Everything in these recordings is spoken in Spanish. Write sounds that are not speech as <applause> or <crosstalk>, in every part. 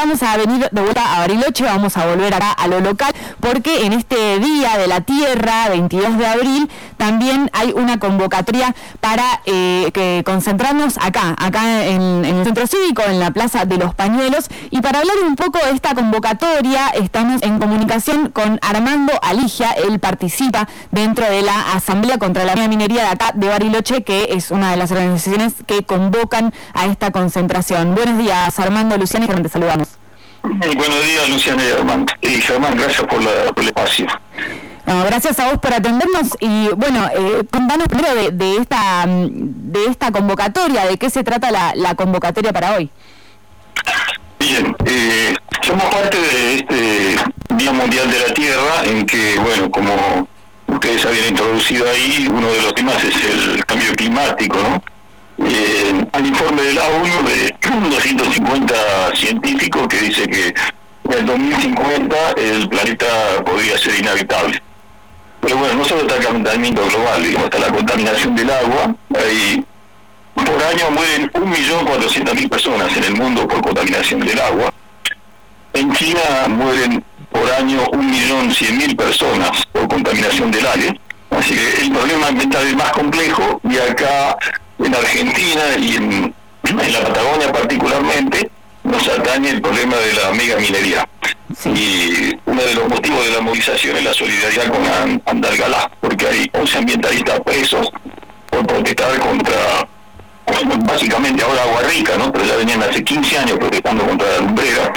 vamos a venir de vuelta a Bariloche, vamos a volver acá a lo local, porque en este Día de la Tierra, 22 de abril, también hay una convocatoria para eh, concentrarnos acá, acá en, el Centro Cívico, en la Plaza de los Pañuelos. Y para hablar un poco de esta convocatoria, estamos en comunicación con Armando Aligia, él participa dentro de la Asamblea contra la Minería de acá de Bariloche, que es una de las organizaciones que convocan a esta concentración. Buenos días, Armando, Luciana, y te saludamos. <laughs> Buenos días, Luciana y Armando. Y Germán, gracias por, el espacio. gracias a vos por atendernos y bueno, eh, contanos primero de, esta de esta convocatoria, de qué se trata la, convocatoria para hoy. Bien, eh, somos parte de este Día Mundial de la Tierra en que, bueno, como ustedes habían introducido ahí, uno de los temas es el cambio climático, ¿no? Eh, al informe de la ONU de <clears throat> 250 científicos que dice que en el 2050 el planeta podría ser inhabitable. Pero bueno, no solo está el calentamiento global, sino está la contaminación del agua. Hay, por año mueren 1.400.000 personas en el mundo por contaminación del agua. En China mueren por año 1.100.000 personas por contaminación del aire. Así que el problema ambiental es más complejo y acá en Argentina y en, la Patagonia particularmente, nos atañe el problema de la mega minería. Y uno de los motivos de la movilización es la solidaridad con Andalgalá, porque hay 11 ambientalistas presos por protestar contra, básicamente ahora Agua Rica, ¿no? pero ya venían hace 15 años protestando contra la lumbrera.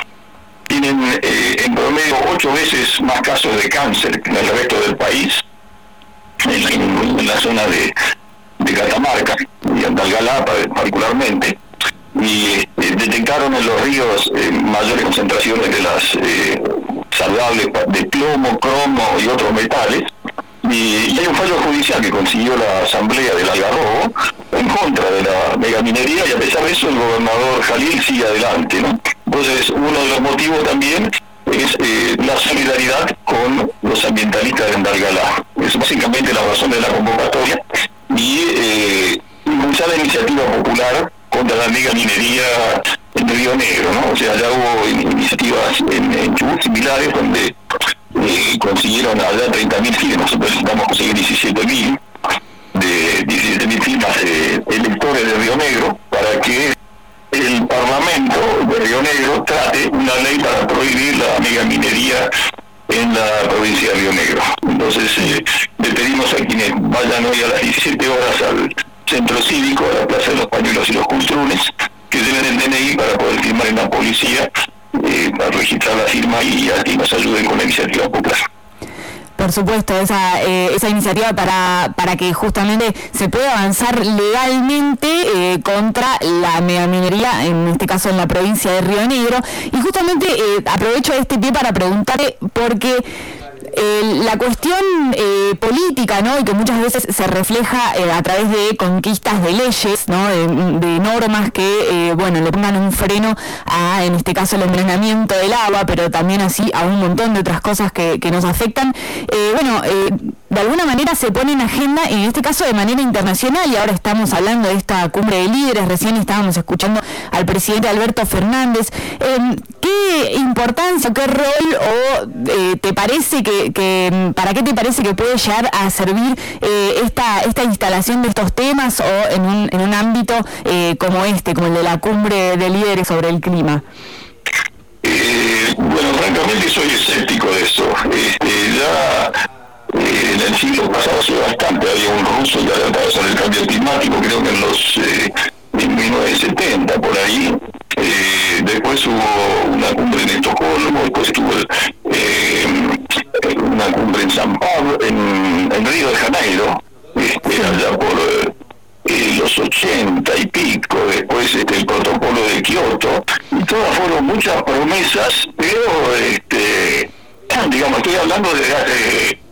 Tienen eh, en promedio ocho veces más casos de cáncer que en el resto del país, en la zona de, de Catamarca y Andalgalá particularmente, y eh, detectaron en los ríos eh, mayores concentraciones de las eh, saludables de plomo, cromo y otros metales. Y, hay un fallo judicial que consiguió la Asamblea del Algarrobo en contra de la megaminería y a pesar de eso el gobernador Jalil sigue adelante. ¿no? Entonces uno de los motivos también es la solidaridad con los ambientalistas de Andalgalá. Es básicamente la razón de la convocatoria y eh, impulsar la iniciativa popular contra la mega minería en Río Negro, ¿no? O sea, ya hubo iniciativas en, Chubut similares donde eh, consiguieron allá 30.000 firmas, nosotros necesitamos conseguir 17.000 de 17.000 firmas de electores de Río Negro para que el Parlamento de Río Negro trate una ley para prohibir la mega minería en la provincia de Río Negro. Entonces, eh, le pedimos a quienes vayan hoy a las 17 horas al centro cívico, a la Plaza de los Pañuelos y los Culturones, que deben el DNI para poder firmar en la policía, eh, para registrar la firma y nos ayuden con la iniciativa popular por supuesto, esa, eh, esa iniciativa para, para que justamente se pueda avanzar legalmente eh, contra la megaminería, en este caso en la provincia de Río Negro. Y justamente eh, aprovecho este pie para preguntarle, porque la cuestión eh, política, ¿no? Y que muchas veces se refleja eh, a través de conquistas de leyes, ¿no? De, normas que, eh, bueno, le pongan un freno a, en este caso, el envenenamiento del agua, pero también así a un montón de otras cosas que, que nos afectan. bueno, de alguna manera se pone en agenda, en este caso de manera internacional, y ahora estamos hablando de esta cumbre de líderes, recién estábamos escuchando al presidente Alberto Fernández. ¿Qué importancia, qué rol o te parece que que, ¿para qué te parece que puede llegar a servir eh, esta, instalación de estos temas o en un, ámbito eh, como este, como el de la cumbre de líderes sobre el clima? Eh, bueno, francamente soy escéptico de eso. Este, ya en el siglo pasado hace bastante había un ruso que hablaba sobre el cambio climático, creo que en los en 1970 por ahí. después hubo una cumbre en Estocolmo, después estuvo una cumbre en San Pablo, en, Río de Janeiro, este, allá por eh, los ochenta y pico, después este, el protocolo de Kioto, y todas fueron muchas promesas, pero este, digamos, estoy hablando de hace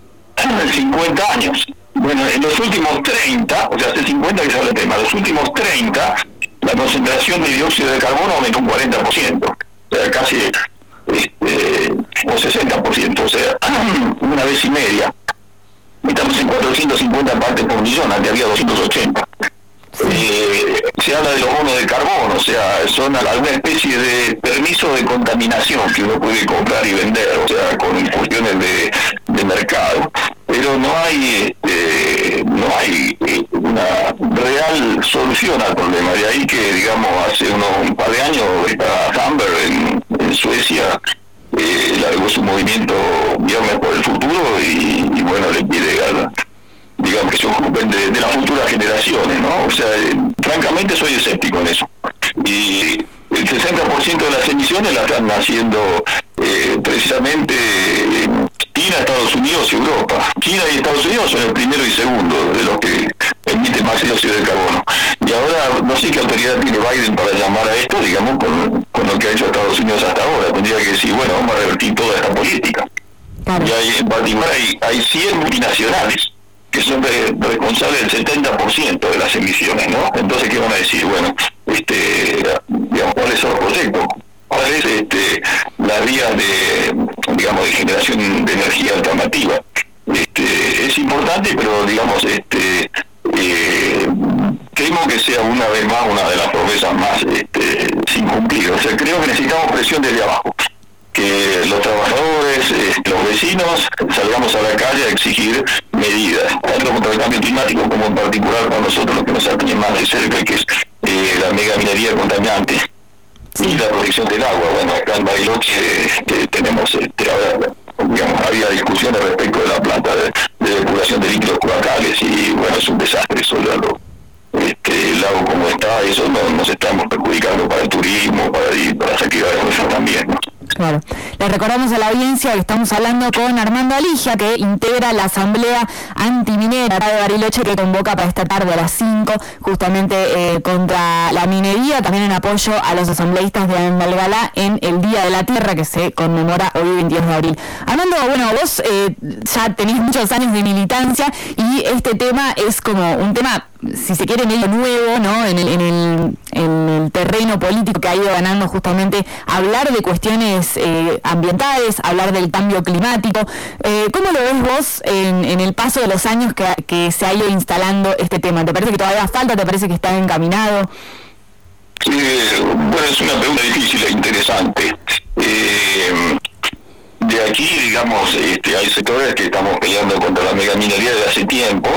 50 años. Bueno, en los últimos 30, o sea, hace 50 que se habla del tema, los últimos 30, la concentración de dióxido de carbono aumentó un 40%, o sea, casi este, o 60%, o sea, <clears throat> una vez y media. Estamos en 450 partes por millón, antes había 280. eh, se habla de los bonos de carbono, o sea, son alguna especie de permiso de contaminación que uno puede comprar y vender, o sea, con cuestiones de, mercado, pero no hay este, no hay eh, una real solución al problema. De ahí que, digamos, hace unos un par de años, está en, Suecia eh, su movimiento Viernes por el Futuro y, bueno, le pide a digamos que se ocupen de, las futuras generaciones, ¿no? O sea, eh, francamente soy escéptico en eso. Y el 60% de las emisiones las están haciendo eh, precisamente China, Estados Unidos y Europa. China y Estados Unidos son el primero y segundo de los que emiten más dióxido de carbono. Y ahora no sé qué autoridad tiene Biden para llamar a esto, digamos, con, lo que ha hecho Estados Unidos hasta ahora. Tendría que decir, bueno, vamos a revertir toda esta política. Y hay, en particular hay, hay 100 multinacionales que son responsables del 70% de las emisiones, ¿no? Entonces, ¿qué van a decir? Bueno, este, digamos, ¿cuáles son los proyectos? ¿Cuál es este, la vía de, digamos, de generación de energía alternativa? Este, es importante, pero, digamos, este, eh, temo que sea una vez más una de las promesas más este, sin cumplir. O sea, creo que necesitamos presión desde abajo que los trabajadores, este, los vecinos, salgamos a la calle a exigir medidas, tanto contra el cambio climático como en particular para nosotros lo que nos atañe más de cerca, que es eh, la mega minería contaminante y la protección del agua. Bueno, acá en Bariloche este, tenemos, este, digamos, había discusiones respecto de la planta de, depuración de líquidos cloacales y bueno, es un desastre recordamos a la audiencia que estamos hablando con Armando Aligia, que integra la Asamblea Antiminera de Bariloche, que convoca para esta tarde a las 5, justamente eh, contra la minería, también en apoyo a los asambleístas de Andalgalá en el Día de la Tierra, que se conmemora hoy 22 de abril. Armando, bueno, vos eh, ya tenés muchos años de militancia y este tema es como un tema si se quiere, medio nuevo, ¿no? En el, en el, en el terreno político que ha ido ganando justamente hablar de cuestiones eh, ambientales, hablar del cambio climático. Eh, ¿Cómo lo ves vos en, el paso de los años que, que se ha ido instalando este tema? ¿Te parece que todavía falta? ¿Te parece que está encaminado? Bueno, es una pregunta difícil e interesante. Eh, de aquí, digamos, este, hay sectores que estamos peleando contra la megaminería desde hace tiempo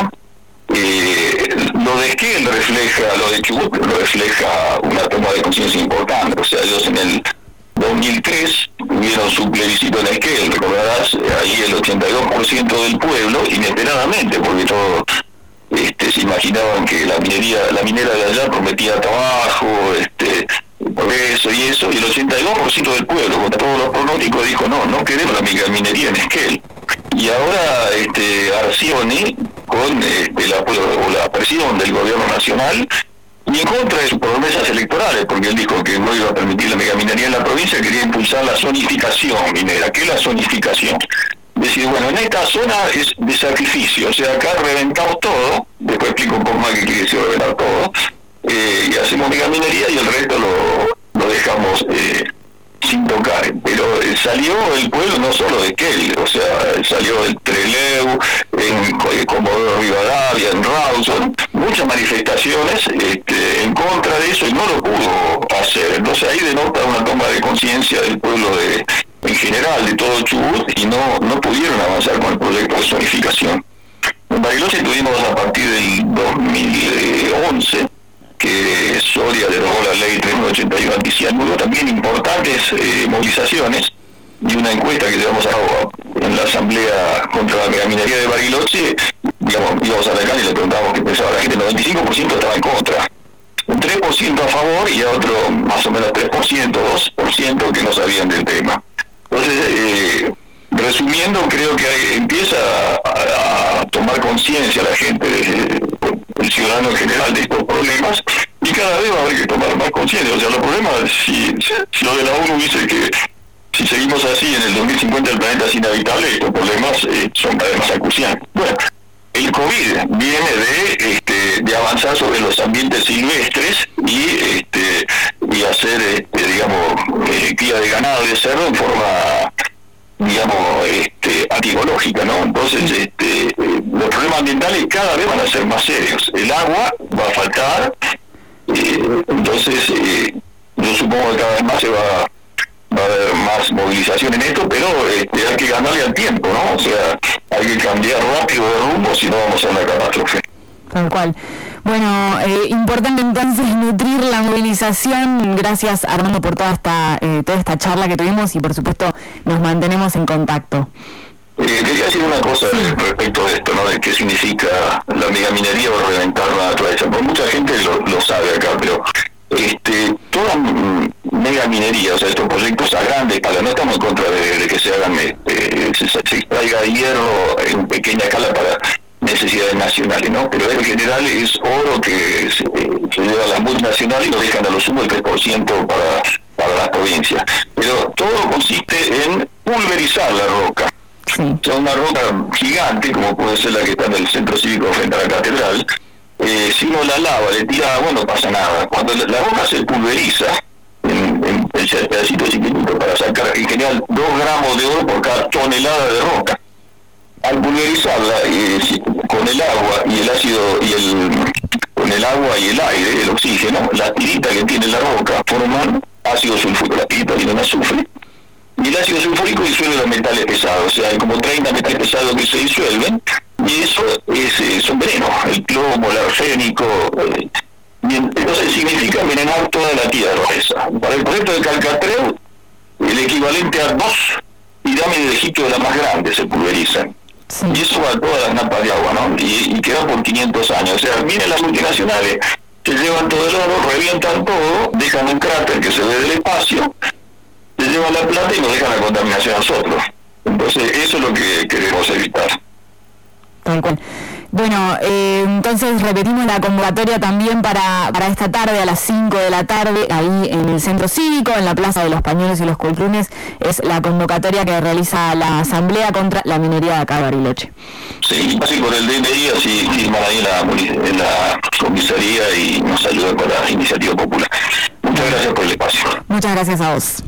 eh, lo de Esquel refleja, lo de Chubut refleja una toma de conciencia importante. O sea, ellos en el 2003 tuvieron su plebiscito en Esquel, recordarás, ahí el 82% del pueblo, inesperadamente, porque todos este, se imaginaban que la minería, la minera de allá prometía trabajo, este, progreso y eso, y el 82% del pueblo, con todos los pronósticos, dijo no, no queremos la minería en Esquel. Y ahora este, Arcioni con este, la, la presión del gobierno nacional y en contra de sus promesas electorales, porque él dijo que no iba a permitir la megaminería en la provincia, quería impulsar la zonificación minera. ¿Qué es la zonificación? Decir, bueno, en esta zona es de sacrificio, o sea, acá reventamos todo, después explico un poco más qué quiere decir reventar todo, eh, y hacemos megaminería y el resto lo, lo dejamos eh, pero eh, salió el pueblo no solo de Kelly, o sea, salió del Treleu, en Comodoro Rivadavia, en Rawson, muchas manifestaciones este, en contra de eso y no lo pudo hacer. Entonces ahí denota una toma de conciencia del pueblo de en general, de todo Chubut, y no, no pudieron avanzar con el proyecto de zonificación. En Bariloche tuvimos a partir del 2011 que Soria derogó la ley 381 anticianuro, también importantes eh, movilizaciones y una encuesta que llevamos a cabo en la Asamblea contra la Megaminería de Bariloche, digamos, íbamos a la calle y le preguntábamos qué pensaba la gente, el 95% estaba en contra, un 3% a favor y a otro más o menos 3%, 2% que no sabían del tema. Entonces, eh, resumiendo, creo que empieza a, tomar conciencia la gente, el ciudadano en general, de estos problemas y cada vez va a haber que tomar más conciencia. O sea, los problemas, si, si lo de la ONU dice que si seguimos así en el 2050 el planeta es inhabitable, estos problemas eh, son cada vez más acuciantes. Bueno, el COVID viene de, este, de avanzar sobre los ambientes silvestres y, este, y hacer, este, digamos, eh, cría de ganado y de cerdo en forma digamos, este, ¿no? Entonces, este, eh, los problemas ambientales cada vez van a ser más serios. El agua va a faltar, entonces eh, yo supongo que cada vez más se va, va a haber más movilización en esto, pero este, hay que ganarle al tiempo, ¿no? O sea, hay que cambiar rápido de rumbo si no vamos a una catástrofe. Tal cual. Bueno, eh, importante entonces <laughs> nutrir la movilización. Gracias Armando por toda esta, eh, toda esta charla que tuvimos y por supuesto nos mantenemos en contacto. Eh, quería decir una cosa respecto de esto, ¿no? De qué significa la megaminería o reventar la naturaleza. Porque mucha gente lo, sabe acá, pero este, toda megaminería, o sea, estos proyectos a grandes escala, no estamos en contra de, que se hagan, este, se, se extraiga hierro en pequeña escala para necesidades nacionales, ¿no? Pero en general es oro que se, lleva a las multinacionales y lo dejan a lo sumo el 3% para, para las provincias. Pero todo consiste en pulverizar la roca. Sea, una roca gigante, como puede ser la que está en el centro cívico frente a la catedral, eh, si uno la lava, le tira agua, no pasa nada. Cuando la, roca se pulveriza, en, en, pedacitos chiquititos para sacar en general 2 gramos de oro por cada tonelada de roca al pulverizarla eh, con el agua y el ácido y el con el agua y el aire, el oxígeno, la tirita que tiene la roca forman ácido sulfúrico, la tirita tiene un azufre, y el ácido sulfúrico disuelve los metales pesados, o sea, hay como 30 metales pesados que se disuelven, y eso es, es un veneno, el plomo, el arsénico, eh, entonces significa envenenar toda la tierra esa. Para el proyecto de Calcatreu, el equivalente a dos pirámides de Egipto de las más grandes se pulverizan. Y eso va a todas las napas de agua, ¿no? Y, queda por 500 años. O sea, miren las multinacionales, se llevan todo el oro, revientan todo, dejan un cráter que se ve del espacio, se llevan la plata y nos dejan la contaminación a nosotros. Entonces, eso es lo que queremos evitar. Tal cual. Bueno, eh, entonces repetimos la convocatoria también para, para esta tarde a las 5 de la tarde, ahí en el Centro Cívico, en la Plaza de los Pañuelos y los Coltrunes, es la convocatoria que realiza la Asamblea contra la minería de acá Bariloche. Sí, así por el DNI, así firman ahí en la, en la comisaría y nos ayudan con la iniciativa popular. Muchas gracias por el espacio. Muchas gracias a vos.